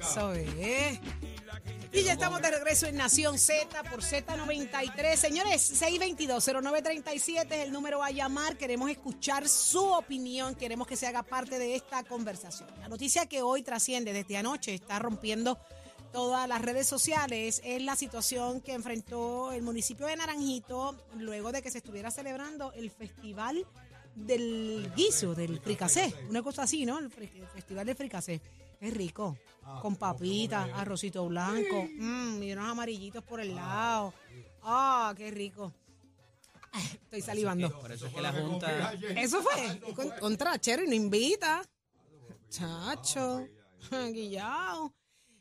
Eso. Y ya estamos de regreso en Nación Z por Z93. Señores, 622-0937 es el número a llamar. Queremos escuchar su opinión. Queremos que se haga parte de esta conversación. La noticia que hoy trasciende desde anoche está rompiendo todas las redes sociales es la situación que enfrentó el municipio de Naranjito luego de que se estuviera celebrando el festival del guiso, del fricasé, una cosa así, ¿no? El, festival del fricasé. Es rico, con papitas, arrocito blanco, mm, y unos amarillitos por el lado. Ah, qué rico. Estoy salivando. Por eso es que la Junta. Eso fue. Con- Contra Chero y no invita. Chacho. Guillao.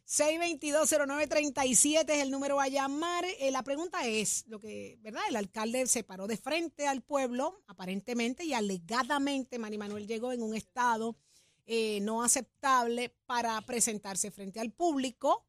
6220937 es el número a llamar. Eh, la pregunta es, lo que, ¿verdad? El alcalde se paró de frente al pueblo, aparentemente y alegadamente Mari Manuel llegó en un estado eh, no aceptable para presentarse frente al público.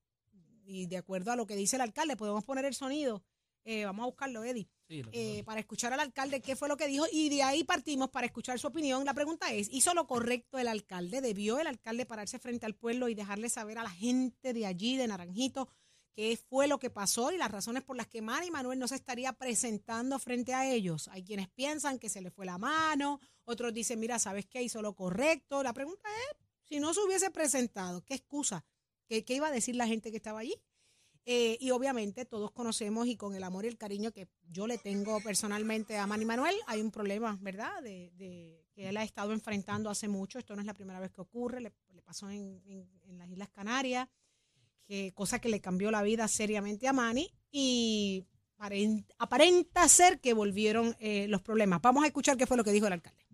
Y de acuerdo a lo que dice el alcalde, podemos poner el sonido. Eh, vamos a buscarlo, Eddie Sí, eh, para escuchar al alcalde qué fue lo que dijo y de ahí partimos para escuchar su opinión. La pregunta es, ¿hizo lo correcto el alcalde? ¿Debió el alcalde pararse frente al pueblo y dejarle saber a la gente de allí, de Naranjito, qué fue lo que pasó y las razones por las que Mari Manuel no se estaría presentando frente a ellos? Hay quienes piensan que se le fue la mano, otros dicen, mira, ¿sabes qué? Hizo lo correcto. La pregunta es, si no se hubiese presentado, ¿qué excusa? ¿Qué, qué iba a decir la gente que estaba allí? Eh, y obviamente todos conocemos y con el amor y el cariño que yo le tengo personalmente a Manny Manuel, hay un problema, ¿verdad? De, de que él ha estado enfrentando hace mucho. Esto no es la primera vez que ocurre, le, pasó en, en- las Islas Canarias, que, cosa que le cambió la vida seriamente a Manny y paren- aparenta ser que volvieron eh, los problemas. Vamos a escuchar qué fue lo que dijo el alcalde.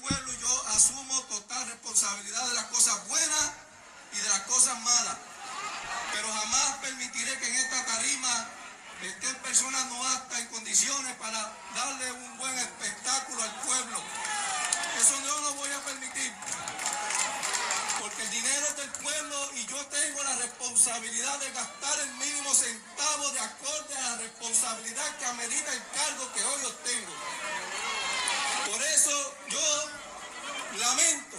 pueblo yo asumo total responsabilidad de las cosas buenas y de las cosas malas. Pero jamás permitiré que en esta tarima estén personas no aptas en condiciones para darle un buen espectáculo al pueblo. Eso yo no voy a permitir. Porque el dinero es del pueblo y yo tengo la responsabilidad de gastar el mínimo centavo de acorde a la responsabilidad que amerita el cargo que hoy obtengo. Por eso yo lamento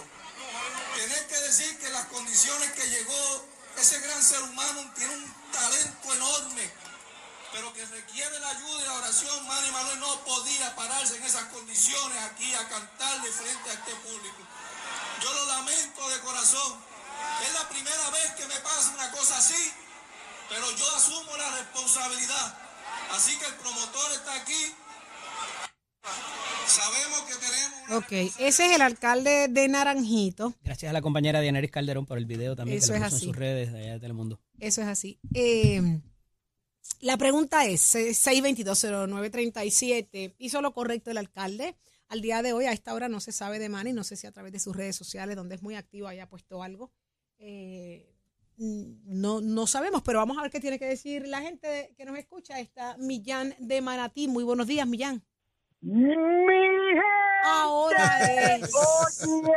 tener que decir que las condiciones que llegó ese gran ser humano tiene un talento enorme, pero que requiere la ayuda y la oración. Manny Manuel no podía pararse en esas condiciones aquí a cantarle frente a este público. Yo lo lamento de corazón. Es la primera vez que me pasa una cosa así, pero yo asumo la responsabilidad. Así que el promotor está aquí. Sabemos que tenemos Ok, ese es el alcalde de Naranjito. Gracias a la compañera Dianeris Calderón por el video también Eso que le es puso así. en sus redes de allá de Telemundo. Eso es así. Eh, la pregunta es, eh, 6220937, ¿hizo lo correcto el alcalde? Al día de hoy, a esta hora, no se sabe de Manny, no sé si a través de sus redes sociales, donde es muy activo, haya puesto algo. Eh, no, no sabemos, pero vamos a ver qué tiene que decir la gente que nos escucha. Está Millán de Manatí. Muy buenos días, Millán. Mi Ahora es. Oye,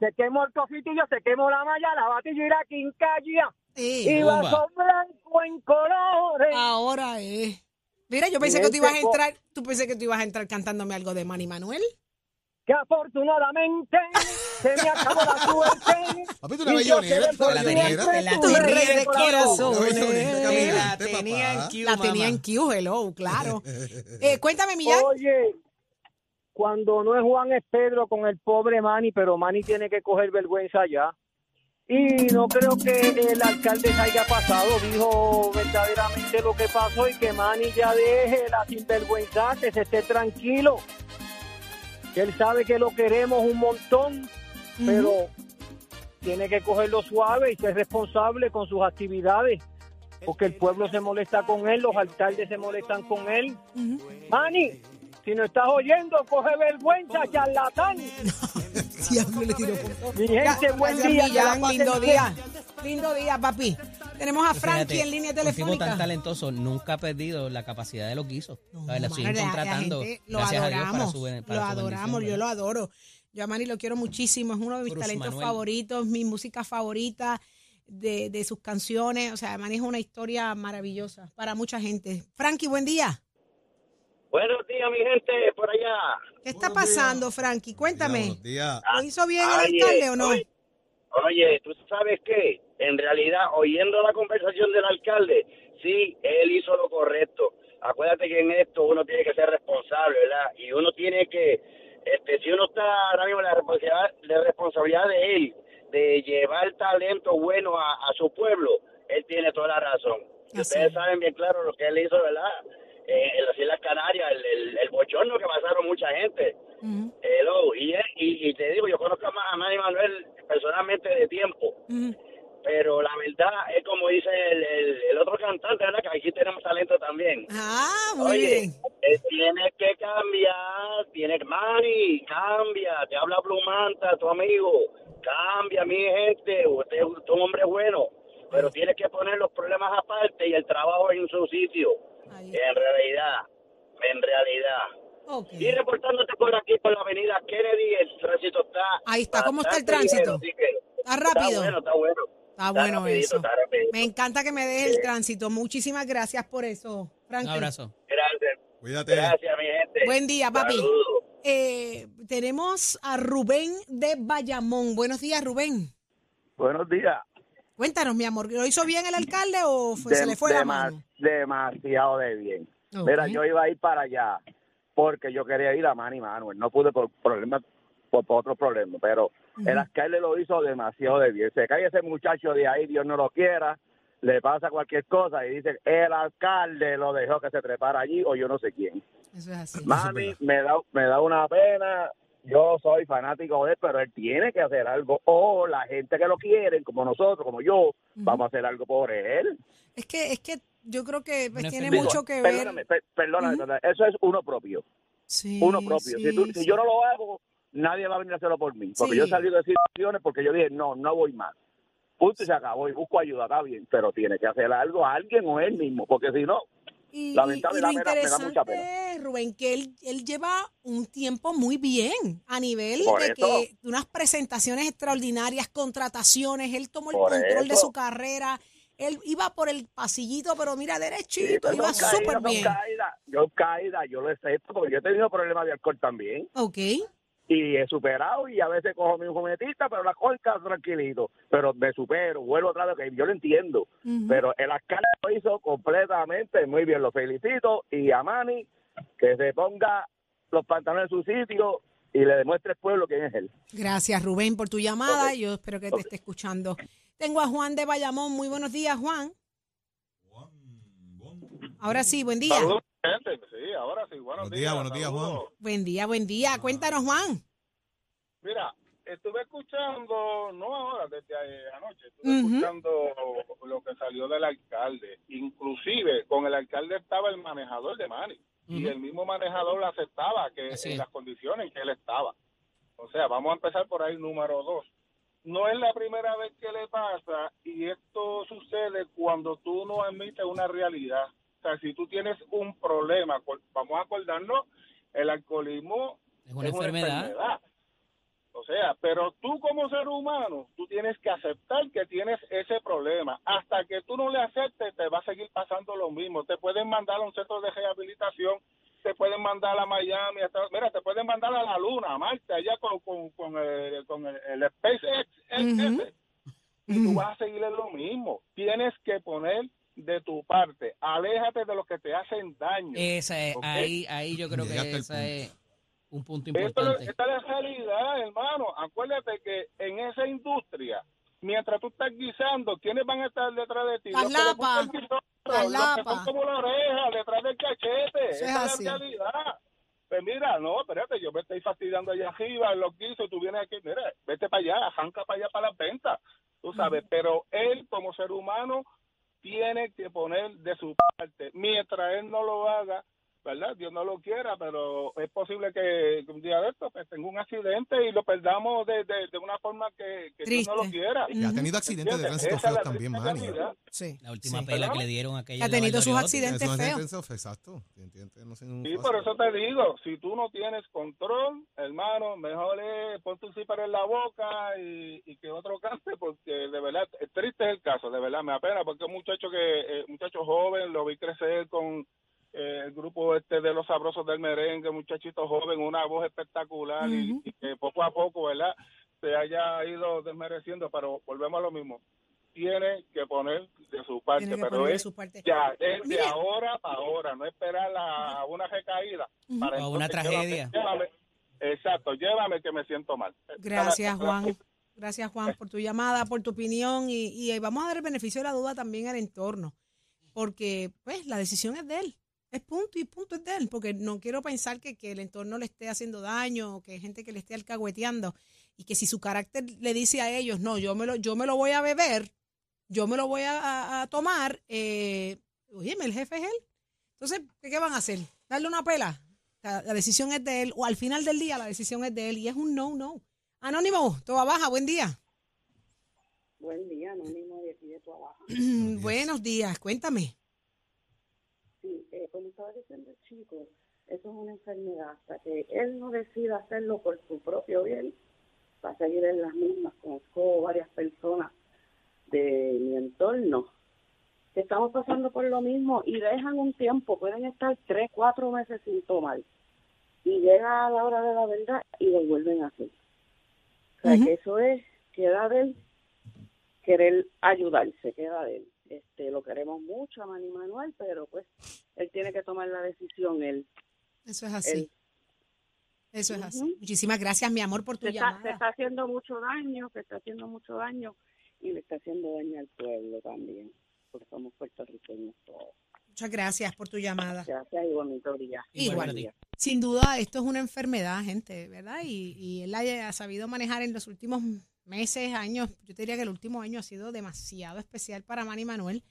se quemó el cofitillo, se quemó la malla, la batilla y la quincalla. Eh, Y vaso blanco en colores. ahora es. Mira, yo pensé que tú ibas a entrar, tú pensé que tú ibas a entrar cantándome algo de Manny Manuel. Que afortunadamente se me acabó la suerte. Papi, tú una bellonera, tú la tu tenía rey de corazón. la tenía papá. en Q, La mamá. tenía en Q, hello, claro. Eh, cuéntame, Millán. Oye, cuando no es Juan es Pedro con el pobre Manny, pero Manny tiene que coger vergüenza ya. Y no creo que el alcalde se haya pasado, dijo verdaderamente lo que pasó y que Manny ya deje la sinvergüenza, que se esté tranquilo. Que él sabe que lo queremos un montón, pero tiene que cogerlo suave y ser responsable con sus actividades. porque el pueblo se molesta con él, los alcaldes se molestan con él. Manny, si no estás oyendo, coge vergüenza, charlatán. Diablo, le tiró con todo. Mi gente, buen día. Millán, lindo día. Lindo día, papi. Tenemos a Frankie fíjate, en línea Un tipo tan telefónica. talentoso nunca ha perdido la capacidad de lo que hizo. La siguen la contratando. gente lo gracias a Dios adoramos, para su, ben- para lo su adoramos, yo lo adoro. Yo a Manny lo quiero muchísimo, es uno de mis Cruz talentos Manuel. favoritos, mi música favorita de, de sus canciones. O sea, es una historia maravillosa para mucha gente. Frankie, buen día. Buenos días, mi gente, por allá. ¿Qué está pasando, Frankie? Cuéntame. Buenos días. ¿Lo hizo bien el Oye, alcalde o no? Oye, oye, ¿tú sabes qué? En realidad, oyendo la conversación del alcalde, sí, él hizo lo correcto. Acuérdate que en esto uno tiene que ser responsable, ¿verdad? Y uno tiene que, este, si uno está ahora mismo en la responsabilidad, la responsabilidad de él, de llevar talento bueno a, a su pueblo, él tiene toda la razón. Así ustedes es. saben bien claro lo que él hizo, ¿verdad? Eh, en las Islas Canarias, el, el, el bochorno que pasaron mucha gente. Ujú, Hello, y, y, y te digo, yo conozco a Ma- a Manny Manuel personalmente de tiempo, ujú. pero la verdad es como dice el, el, el otro cantante, ¿verdad? Que aquí tenemos talento también. Ah, muy Oye, bien. eh, tienes que cambiar, tienes que, Manny, cambia, te habla Blumanta, tu amigo, cambia, mi gente, usted, usted es un hombre bueno, pero tienes que poner los problemas aparte y el trabajo en su sitio, Ahí en realidad, en realidad. Ok. Y reportándote por aquí, por la avenida Kennedy, el tránsito está... Ahí está, ¿cómo está el tránsito? Está rápido. Está bueno, está bueno. Está bueno rapidito, eso. está. Me encanta que me dejes el tránsito. Muchísimas gracias por eso, Un Frankie. abrazo. Gracias. Cuídate. Gracias, mi gente. Buen día, papi. Eh, tenemos a Rubén de Bayamón. Buenos días, Rubén. Buenos días. Cuéntanos, mi amor, ¿lo hizo bien el alcalde o fue- se le fue la mano? Demasiado de bien. Ok. Mira, yo iba a ir para allá porque yo quería ir a Manny Manuel. No pude por problemas, por, por otros problemas, pero el alcalde lo hizo demasiado de bien. Se cae ese muchacho de ahí, Dios no lo quiera, le pasa cualquier cosa y dice, el alcalde lo dejó que se trepara allí o yo no sé quién. Eso es así. Mami, me da, me da una pena. Yo soy fanático de él, pero él tiene que hacer algo. O la gente que lo quieren, como nosotros, como yo, vamos a hacer algo por él. Es que, es que yo creo que pues, tiene mucho que ver. Perdóname, per- perdóname, perdóname, eso es uno propio. Sí, Uno propio. si, tú- sí, si yo no lo hago, nadie va a venir a hacerlo por mí. Porque Sí. yo salí de situaciones porque yo dije, no, no voy más. Punto y se acabó. Y busco ayuda, está bien. Pero tiene que hacer algo a alguien o él mismo. Porque si no, Y, Lamentable, y- y lo me da- me da mucha interesante, Rubén, que él, él lleva un tiempo muy bien a nivel Por de eso. que unas presentaciones extraordinarias, contrataciones, él tomó el control de su carrera, él iba por el pasillito, pero mira, derechito, iba súper bien. caídas. Yo caída, yo lo acepto porque yo he tenido problemas de alcohol también Ok, y he superado y a veces cojo mi juguetita, pero la cojo tranquilito, pero me supero, vuelvo otra vez, que yo lo entiendo, pero el alcalde lo hizo completamente muy bien, lo felicito y a Manny que se ponga los pantalones en su sitio y le demuestre al pueblo quién es él. gracias Rubén por tu llamada, yo espero que te esté escuchando. Tengo a Juan de Bayamón, muy buenos días Juan. Ahora sí, buen día. Saludos. Sí, ahora sí. Buenos, Buenos días, buenos días, Juan. Buen día, buen día. Cuéntanos Juan. Mira, estuve escuchando, no ahora, desde eh, anoche, estuve Ujú. escuchando lo que salió del alcalde. Inclusive, con el alcalde estaba el manejador de Mani. Y Ujú. el mismo manejador aceptaba que Así en las condiciones en que él estaba. O sea, vamos a empezar por ahí, número dos. No es la primera vez que le pasa y esto sucede cuando tú no admites una realidad. O sea, si tú tienes un problema, vamos a acordarnos, el alcoholismo Es una enfermedad. O sea, pero tú como ser humano, tú tienes que aceptar que tienes ese problema. Hasta que tú no le aceptes, te va a seguir pasando lo mismo. Te pueden mandar a un centro de rehabilitación, te pueden mandar a Miami, hasta- mira, te pueden mandar a la Luna, a Marte, allá con, con, con el, con el, el SpaceX. Y tú vas a seguir en lo mismo. Tienes que poner de tu parte. Aléjate de los que te hacen daño. Esa es, ahí, ahí yo creo que Llegaste esa es un punto importante. esta es la realidad, hermano. Acuérdate que en esa industria, mientras tú estás guisando, ¿quiénes van a estar detrás de ti? Las Los lapas. Las los que lapas. son como la oreja, detrás del cachete. Eso es Esa así. es la realidad. Pues mira, no, espérate, yo me estoy fastidiando allá arriba en los guisos, tú vienes aquí, mira, vete para allá, arranca para allá para las ventas, tú sabes, pero él como ser humano tiene que poner de su parte. Mientras él no lo haga, ¿verdad? Dios no lo quiera, pero es posible que un día de esto pues, tenga un accidente y lo perdamos de, de, de una forma que, que Dios no lo quiera. Y ha tenido accidentes de tránsito feos también, Manny. realidad. Sí. La última Sí. pela que le dieron a aquella Ha tenido sus accidentes feos. Exacto. ¿Entiendes? No sé, Sí, fácil. por eso te digo, si tú no tienes control, hermano, mejor es pon tu zipper en la boca y, y que otro cante, porque de verdad, es triste es el caso, de verdad, me apena, porque un muchacho que, eh, muchacho joven, lo vi crecer con eh, el grupo este de los sabrosos del merengue, muchachito joven, una voz espectacular y- que poco a poco, ¿verdad? Se haya ido desmereciendo, pero volvemos a lo mismo. Tiene que poner de su parte, Tiene que pero poner de es su parte. ya, es de ahora para ahora, no esperar a una recaída. Ujú. para O una tragedia. llévame, llévame. exacto, llévame que me siento mal. Gracias, Cada- Juan. Gracias, Juan, por tu llamada, por tu opinión y, y vamos a dar el beneficio de la duda también al entorno, porque pues la decisión es de él, es punto y punto es de él, porque no quiero pensar que, que el entorno le esté haciendo daño o que hay gente que le esté alcahueteando y que si su carácter le dice a ellos, no, yo me lo, yo me lo voy a beber, yo me lo voy a, a- tomar, eh, oye, el jefe es él. Entonces, ¿qué, qué van a hacer? ¿Darle una pela? La, la decisión es de él, o al final del día la decisión es de él y es un no, no. Anónimo, toda baja, buen día. Buen día, Anónimo de aquí de abajo. Buenos días, cuéntame. Sí, eh, como estaba diciendo el chico, eso es una enfermedad. Hasta que él no decida hacerlo por su propio bien, va a seguir en las mismas. Conozco varias personas de mi entorno que estamos pasando por lo mismo y dejan un tiempo, pueden estar tres, cuatro meses sin tomar. Y llega a la hora de la verdad y lo vuelven a hacer. O sea, que eso es, queda de él querer ayudarse, queda de él. Este, lo queremos mucho a Manny Manuel, pero pues él tiene que tomar la decisión él. Eso es así. él. Eso es así. Ujú. Muchísimas gracias, mi amor, por tu Se está, se llamada. está haciendo mucho daño, se está haciendo mucho daño y le está haciendo daño al pueblo también, porque somos puertorriqueños todos. Muchas gracias por tu llamada. Gracias y bonito día. Igual. Sin duda, esto es una enfermedad, gente, ¿verdad? Y, y él haya sabido manejar en los últimos meses, años. Yo te diría que el último año ha sido demasiado especial para Manny Manuel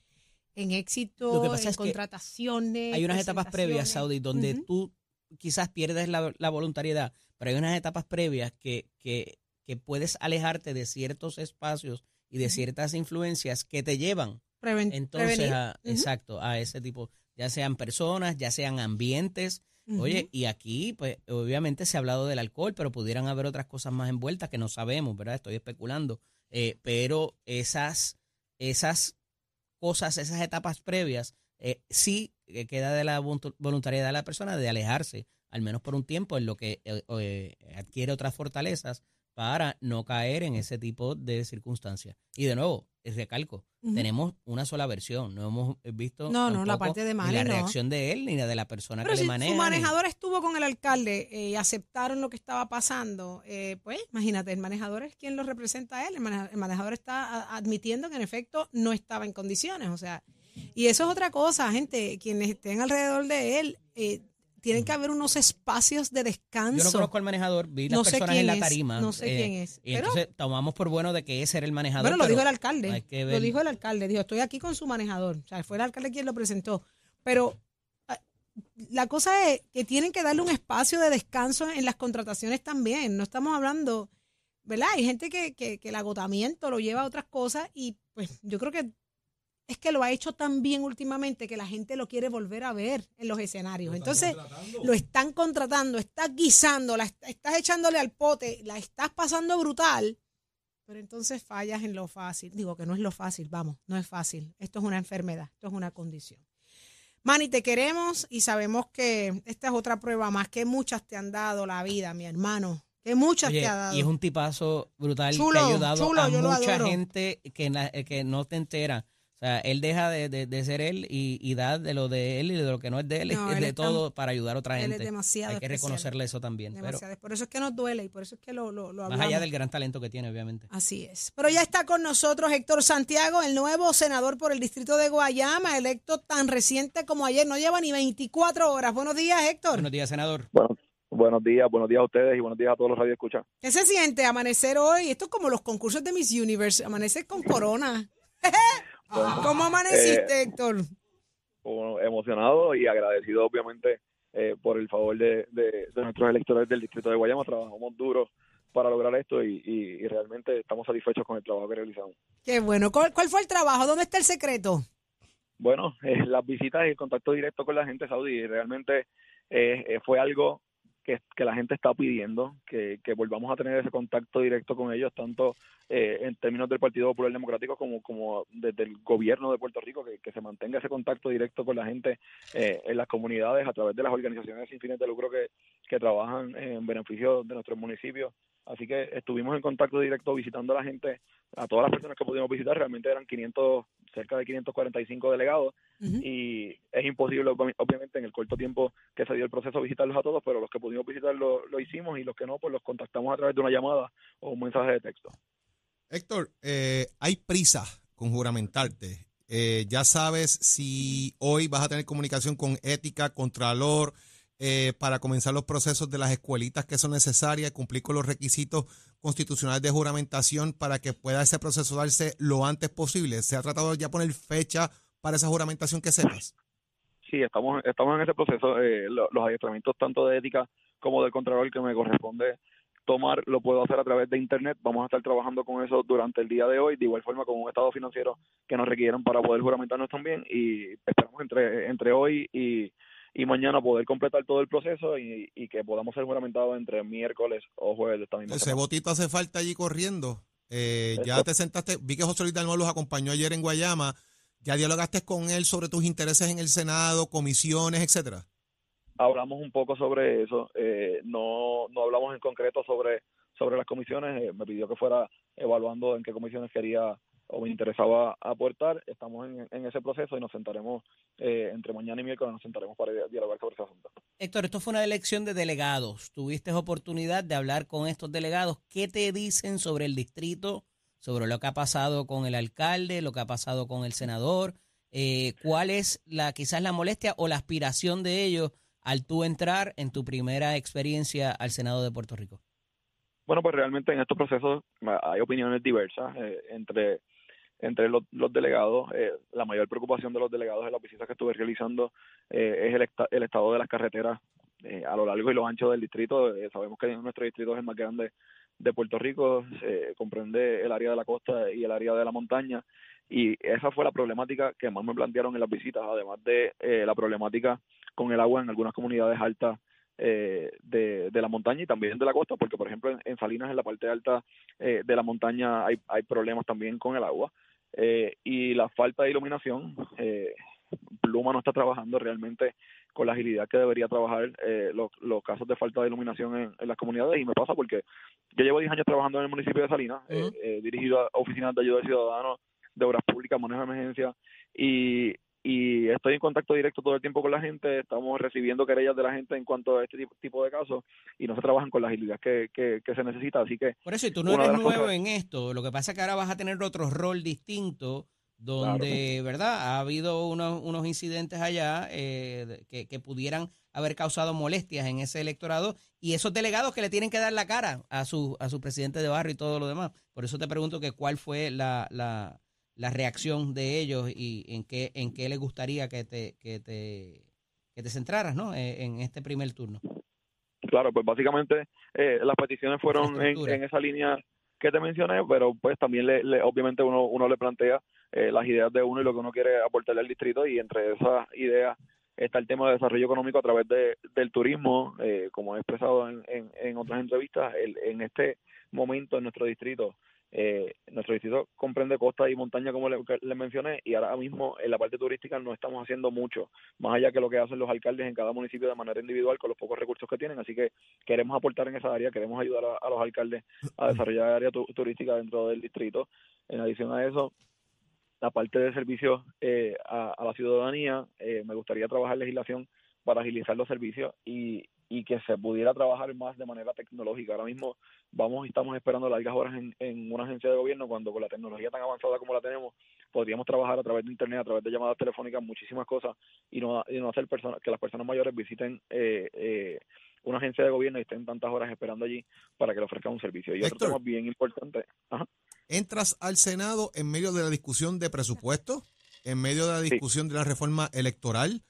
en éxito, en es que contrataciones. Hay unas etapas previas. Saudi, donde tú quizás pierdes la, la voluntariedad, pero hay unas etapas previas que, que, que puedes alejarte de ciertos espacios y de ciertas influencias que te llevan Preven- entonces a, exacto, a ese tipo, ya sean personas, ya sean ambientes. Oye, y aquí, pues, obviamente se ha hablado del alcohol, pero pudieran haber otras cosas más envueltas que no sabemos, ¿verdad? Estoy especulando. Eh, pero esas, esas cosas, esas etapas previas, eh, sí queda de la voluntariedad de la persona de alejarse, al menos por un tiempo, en lo que eh, eh, adquiere otras fortalezas para no caer en ese tipo de circunstancias. Y de nuevo, recalco, tenemos una sola versión, no hemos visto No, no, la parte de ni la no. reacción de él ni la de la persona Pero que si le maneja. su ni- manejador estuvo con el alcalde eh, y aceptaron lo que estaba pasando, eh, pues imagínate, el manejador es quien lo representa a él. El, maneja- el manejador está admitiendo que en efecto no estaba en condiciones. O sea, y eso es otra cosa, gente. Quienes estén alrededor de él, eh, tienen que haber unos espacios de descanso. Yo no conozco al manejador, vi las No sé personas quién en la es, tarima. no sé eh, quién es, Y pero- entonces tomamos por bueno de que ese era el manejador. Bueno, lo dijo el alcalde. hay que Lo dijo el alcalde. Dijo, estoy aquí con su manejador. O sea, fue el alcalde quien lo presentó. Pero ah, la cosa es que tienen que darle un espacio de descanso en las contrataciones también. No estamos hablando, ¿verdad? Hay gente que, que, que el agotamiento lo lleva a otras cosas y pues yo creo que es que lo ha hecho tan bien últimamente que la gente lo quiere volver a ver en los escenarios. Entonces, lo están contratando, estás guisando, la est- estás echándole al pote, la estás pasando brutal, pero entonces fallas en lo fácil. Digo que no es lo fácil, vamos, no es fácil. Esto es una enfermedad, esto es una condición. Manny, te queremos y sabemos que esta es otra prueba más que muchas te han dado la vida, mi hermano. Que muchas Oye, te ha dado. y es un tipazo brutal Chulo, que ha ayudado chulo, a mucha gente que, que no te entera. O sea, él deja de, de- de ser él y, y da de lo de él y de lo que no es de él, No, es él de es todo para ayudar a otra él es gente. demasiado Hay que especial. reconocerle eso también. Pero Demasiado. Por eso es que nos duele y por eso es que lo, lo, lo más hablamos. allá del gran talento que tiene, obviamente. Así es. Pero ya está con nosotros Héctor Santiago, el nuevo senador por el distrito de Guayama, electo tan reciente como ayer. No lleva ni 24 horas. Buenos días, Héctor. Buenos días, senador. Bueno, buenos días, buenos días a ustedes y buenos días a todos los radioescuchas. ¿Qué se siente amanecer hoy? Esto es como los concursos de Miss Universe, amanecer con corona. ¿Cómo amaneciste, Eh, Héctor? emocionado y agradecido obviamente eh, por el favor de, de- de nuestros electores del distrito de Guayama. Trabajamos duro para lograr esto y, y- y realmente estamos satisfechos con el trabajo que realizamos. Qué bueno. ¿Cuál, cuál fue el trabajo? ¿Dónde está el secreto? Bueno, eh, las visitas y el contacto directo con la gente saudí realmente eh, eh, fue algo que, que la gente está pidiendo, que, que volvamos a tener ese contacto directo con ellos, tanto eh, en términos del Partido Popular Democrático como, como desde el gobierno de Puerto Rico, que, que se mantenga ese contacto directo con la gente eh, en las comunidades a través de las organizaciones sin fines de lucro que, que trabajan en beneficio de nuestros municipios. Así que estuvimos en contacto directo visitando a la gente, a todas las personas que pudimos visitar, realmente eran 500, cerca de 545 delegados y es imposible, obvi- obviamente, en el corto tiempo que se dio el proceso visitarlos a todos, pero los que pudimos visitar lo, lo hicimos y los que no, pues los contactamos a través de una llamada o un mensaje de texto. Héctor, eh, hay prisa con juramentarte. Eh, ya sabes si hoy vas a tener comunicación con ética, contralor, eh, para comenzar los procesos de las escuelitas que son necesarias, cumplir con los requisitos constitucionales de juramentación para que pueda ese proceso darse lo antes posible. ¿Se ha tratado ya poner fecha para esa juramentación que sepas? Sí, estamos, estamos en ese proceso. eh, lo- los adiestramientos tanto de ética como del contralor que me corresponde tomar, lo puedo hacer a través de Internet. Vamos a estar trabajando con eso durante el día de hoy, de igual forma con un estado financiero que nos requieran para poder juramentarnos también y esperamos entre, entre hoy y, y mañana poder completar todo el proceso y, y que podamos ser juramentados entre miércoles o jueves de esta misma Ese semana. botito hace falta allí corriendo. Eh, ya te sentaste, vi que José Luis Dalmau los acompañó ayer en Guayama. ¿Ya dialogaste con él sobre tus intereses en el Senado, comisiones, etcétera? hablamos un poco sobre eso. eh, no, no hablamos en concreto sobre, sobre las comisiones. eh, me pidió que fuera evaluando en qué comisiones quería o me interesaba aportar. Estamos en, en ese proceso y nos sentaremos eh, entre mañana y miércoles, nos sentaremos para dialogar sobre ese asunto. Héctor, esto fue una elección de delegados. Tuviste oportunidad de hablar con estos delegados. ¿Qué te dicen sobre el distrito, sobre lo que ha pasado con el alcalde, lo que ha pasado con el senador? Eh, ¿Cuál es la quizás la molestia o la aspiración de ellos al tú entrar en tu primera experiencia al Senado de Puerto Rico? Bueno, pues realmente en estos procesos ah, hay opiniones diversas eh, entre entre los, los delegados. Eh, la mayor preocupación de los delegados en las visitas que estuve realizando eh, es el, el estado de las carreteras eh, a lo largo y lo ancho del distrito. Eh, sabemos que nuestro distrito es el más grande de Puerto Rico, comprende el área de la costa y el área de la montaña. Y esa fue la problemática que más me plantearon en las visitas, además de eh, la problemática con el agua en algunas comunidades altas eh, de, de la montaña y también de la costa, porque por ejemplo en, Salinas, en la parte alta eh, de la montaña, hay problemas también con el agua. Eh, y la falta de iluminación, eh, Pluma no está trabajando realmente con la agilidad que debería trabajar eh, los, los casos de falta de iluminación en, en las comunidades. Y me pasa porque yo llevo 10 años trabajando en el municipio de Salinas, eh, he dirigido a oficinas de ayuda al ciudadano, de obras públicas, manejo de emergencia y, y estoy en contacto directo todo el tiempo con la gente, estamos recibiendo querellas de la gente en cuanto a este tipo, de casos y no se trabajan con la agilidad que, que, que se necesita, así que... Por eso, y tú no eres las nuevo cosas- en esto. Lo que pasa es que ahora vas a tener otro rol distinto donde, ¿verdad? Ha habido unos, unos incidentes allá eh, que, que pudieran haber causado molestias en ese electorado y esos delegados que le tienen que dar la cara a su, a su presidente de barrio y todo lo demás. Por eso te pregunto que cuál fue la, la, la reacción de ellos y en qué, en qué les gustaría que te, que te, que te centraras, ¿no? Eh, en este primer turno. Claro, pues básicamente eh, las peticiones fueron en, en esa línea que te mencioné, pero pues también le, le- obviamente uno, uno le plantea eh, las ideas de uno y lo que uno quiere aportarle al distrito y entre esas ideas está el tema de desarrollo económico a través de, del turismo, eh, como he expresado en, en, en otras entrevistas, el- en este momento en nuestro distrito, eh, nuestro distrito comprende costa y montaña como le, que le mencioné y ahora mismo en la parte turística no estamos haciendo mucho, más allá que lo que hacen los alcaldes en cada municipio de manera individual con los pocos recursos que tienen, así que queremos aportar en esa área, queremos ayudar a, a los alcaldes a desarrollar área tu- turística dentro del distrito. En adición a eso, la parte de servicios eh, a, a la ciudadanía, eh, me gustaría trabajar legislación para agilizar los servicios y, y que se pudiera trabajar más de manera tecnológica. Ahora mismo vamos y estamos esperando largas horas en, en una agencia de gobierno cuando con la tecnología tan avanzada como la tenemos podríamos trabajar a través de internet, a través de llamadas telefónicas, muchísimas cosas y no, y no hacer que las personas mayores visiten eh, eh, una agencia de gobierno y estén tantas horas esperando allí para que le ofrezcan un servicio. Y otro Héctor. tema bien importante, ajá. entras al Senado en medio de la discusión de presupuesto, en medio de la discusión de la reforma electoral,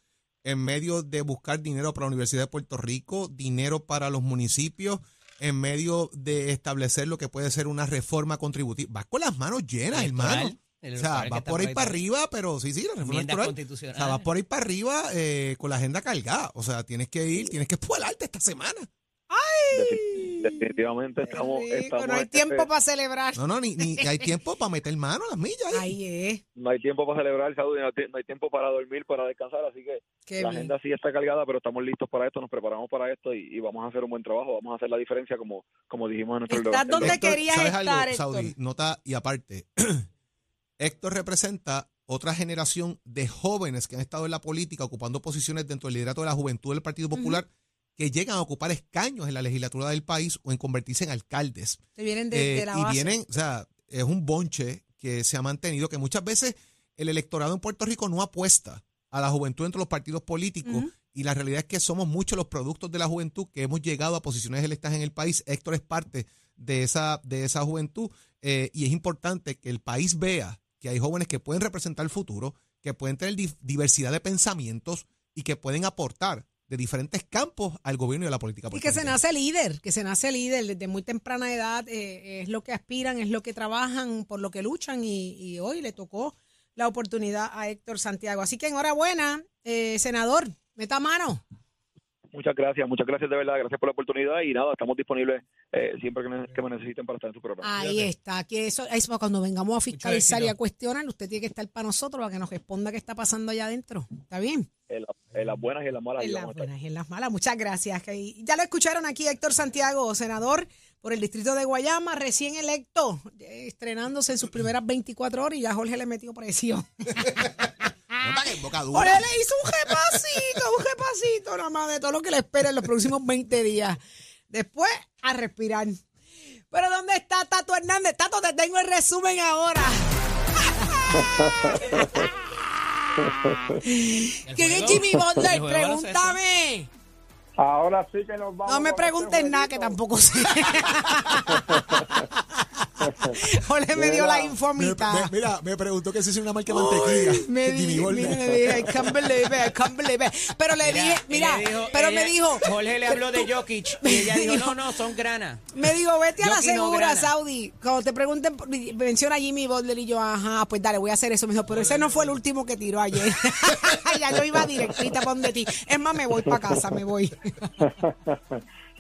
en medio de buscar dinero para la Universidad de Puerto Rico, dinero para los municipios, en medio de establecer lo que puede ser una reforma contributiva. Vas con las manos llenas, hermano. El O sea, vas por ahí para para- arriba, pero sí, sí, la reforma electoral. O sea, vas por ahí para arriba eh, con la agenda cargada. O sea, tienes que ir, tienes que espuelarte esta semana. Defin- Definitivamente estamos, Rico, estamos no hay en tiempo para celebrar. No, no, ni, ni hay tiempo para meter mano a las millas. ahí. Ahí es. no hay tiempo para celebrar salud, no hay tiempo para dormir, para descansar, así que Qué la bien. agenda sí está cargada, pero estamos listos para esto, nos preparamos para esto y, y vamos a hacer un buen trabajo, vamos a hacer la diferencia como, como dijimos en nuestro Estás debate. donde Héctor, querías ¿sabes estar, algo, Héctor? Saudi? Nota y aparte, Héctor representa otra generación de jóvenes que han estado en la política ocupando posiciones dentro del liderato de la juventud del Partido Popular que llegan a ocupar escaños en la legislatura del país o en convertirse en alcaldes. Se vienen de, Eh, de la y vienen, o sea, es un bonche que se ha mantenido, que muchas veces el electorado en Puerto Rico no apuesta a la juventud entre los partidos políticos y la realidad es que somos muchos los productos de la juventud que hemos llegado a posiciones electas en el país. Héctor es parte de esa, de esa juventud eh, y es importante que el país vea que hay jóvenes que pueden representar el futuro, que pueden tener di- diversidad de pensamientos y que pueden aportar de diferentes campos al gobierno y a la política. Y que se nace líder, que se nace líder desde muy temprana edad, eh, es lo que aspiran, es lo que trabajan, por lo que luchan y, y hoy le tocó la oportunidad a Héctor Santiago. Así que enhorabuena, eh, senador, meta mano. Muchas gracias, muchas gracias de verdad, gracias por la oportunidad y nada, estamos disponibles eh, siempre que, ne- que me necesiten para estar en su programa. Ahí está, que eso, eso cuando vengamos a fiscalizar y a cuestionar, usted tiene que estar para nosotros, para que nos responda qué está pasando allá adentro. ¿Está bien? En, la- en las buenas y en las malas. En las buenas y en las malas. Muchas gracias. que- Ya lo escucharon aquí, Héctor Santiago, senador por el distrito de Guayama, recién electo, estrenándose en sus primeras 24 horas y ya Jorge le metió presión. Nota que es boca dura. Jorge le hizo un repasito, un repasito nada más de todo lo que le espera en los próximos 20 días. Después, a respirar. Pero ¿dónde está Tato Hernández? Tato, te tengo el resumen ahora. ¿Quién es Jimmy Butler? Pregúntame. Ahora sí que nos vamos. No me este preguntes nada, que tampoco sé. Jorge me dio la info a Me- mitad. me- mira, me preguntó que si es una marca de mantequilla. Me di- me dije, I can't believe it, I can't believe it. Pero le dije, mira, dijo- pero ella- me dijo. Jorge le habló de Jokic y ella dijo, no, no, son granas. Me dijo, vete a la no segura. Saudi. Cuando te pregunten, menciona a Jimmy Butler y yo, ajá, pues dale, voy a hacer eso. Me dijo, pero ese no fue el último que tiró ayer. ya yo iba directita para donde ti. Es más, me voy para casa, me voy.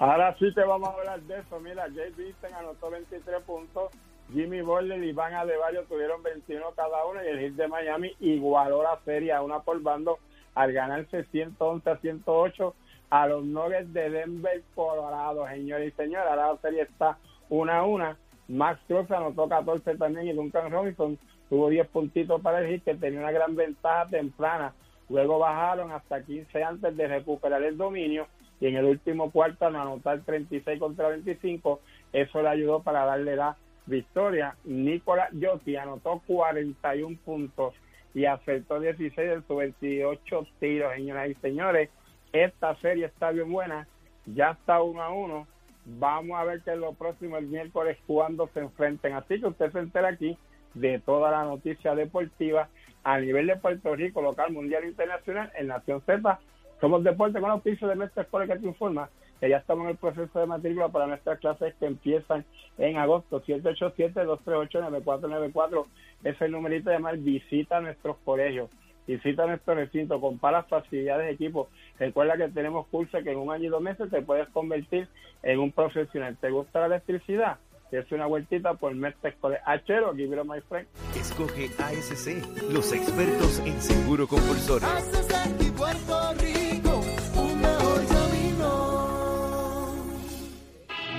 Ahora sí te vamos a hablar de eso. Mira, Jay Vincent anotó 23 puntos. Jimmy Butler y Iván Adebayo tuvieron 21 cada uno y el Heat de Miami igualó la serie a una por bando al ganarse 111 a 108 a los Nuggets de Denver, Colorado. Señores y señores, ahora la serie está 1 a 1. Max Struz anotó 14 también y Duncan Robinson tuvo 10 puntitos para el Heat que tenía una gran ventaja temprana. Luego bajaron hasta 15 antes de recuperar el dominio y en el último cuarto al anotar 36 contra 25, eso le ayudó para darle la victoria. Nicolás Yotti anotó 41 puntos y acertó 16 de sus 28 tiros, señoras y señores. Esta serie está bien buena, ya está uno a uno. Vamos a ver que en lo próximo, el miércoles, cuando se enfrenten. Así que usted se entera aquí de toda la noticia deportiva a nivel de Puerto Rico, local, mundial, internacional, en Nación Z. Somos Deporte con auspicio de nuestra escuela que te informa que ya estamos en el proceso de matrícula para nuestras clases que empiezan en agosto. 787-238-9494 es el numerito de llamar. Visita nuestros colegios, visita nuestro recinto, compara facilidades, equipos. Recuerda que tenemos cursos que en un año y dos meses te puedes convertir en un profesional. ¿Te gusta la electricidad? Es una vueltita por Mestre. Achero, give it my friend. Escoge ASC, los expertos en seguro compulsorio.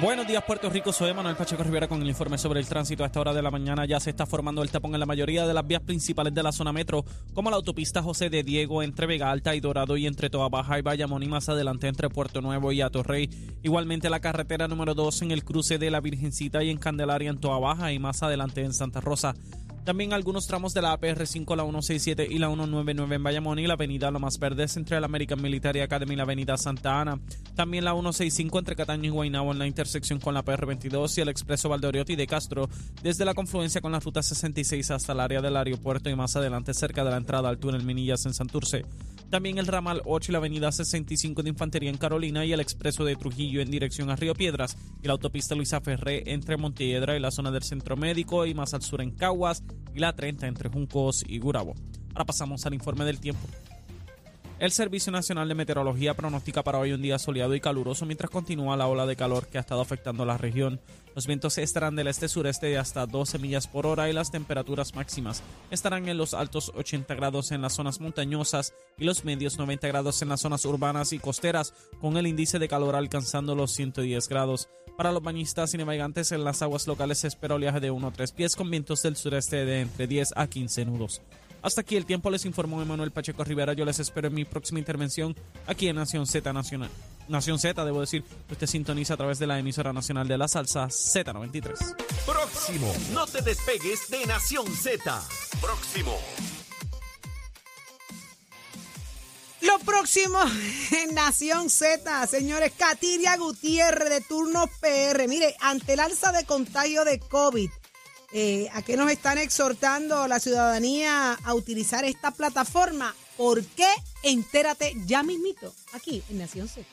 Buenos días Puerto Rico, soy Manuel Pacheco Rivera con el informe sobre el tránsito. A esta hora de la mañana ya se está formando el tapón en la mayoría de las vías principales de la zona metro, como la autopista José de Diego entre Vega Alta y Dorado y entre Toa Baja y Bayamón y más adelante entre Puerto Nuevo y Atorrey. Igualmente la carretera número 2 en el cruce de la Virgencita y en Candelaria en Toa Baja y más adelante en Santa Rosa. También algunos tramos de la APR5, la 167 y la 199 en Bayamón y la avenida Lomas Verdes entre la American Military Academy y la avenida Santa Ana. También la 165 entre Cataño y Guaynabo en la intersección con la PR22 y el expreso Valdoriotti de Castro desde la confluencia con la ruta 66 hasta el área del aeropuerto y más adelante cerca de la entrada al túnel Minillas en Santurce. También el ramal 8 y la avenida 65 de Infantería en Carolina y el expreso de Trujillo en dirección a Río Piedras y la autopista Luisa Ferré entre Montiedra y la zona del Centro Médico y más al sur en Caguas y la 30 entre Juncos y Gurabo. Ahora pasamos al informe del tiempo. El Servicio Nacional de Meteorología pronostica para hoy un día soleado y caluroso mientras continúa la ola de calor que ha estado afectando la región. Los vientos estarán del este-sureste de hasta 12 millas por hora y las temperaturas máximas estarán en los altos 80 grados en las zonas montañosas y los medios 90 grados en las zonas urbanas y costeras, con el índice de calor alcanzando los 110 grados. Para los bañistas y navegantes en las aguas locales se espera oleaje de 1 a 3 pies con vientos del sureste de entre 10 a 15 nudos. Hasta aquí el tiempo les informó Emanuel Pacheco Rivera. Yo les espero en mi próxima intervención aquí en Nación Z Nacional. Nación Z, debo decir, usted sintoniza a través de la emisora nacional de la salsa Z93. Próximo. No te despegues de Nación Z. Próximo. Lo próximo en Nación Z, señores, Katiria Gutiérrez de Turnos PR. Mire, ante el alza de contagio de COVID, eh, ¿a qué nos están exhortando la ciudadanía a utilizar esta plataforma? ¿Por qué? Entérate ya mismito, aquí en Nación Z.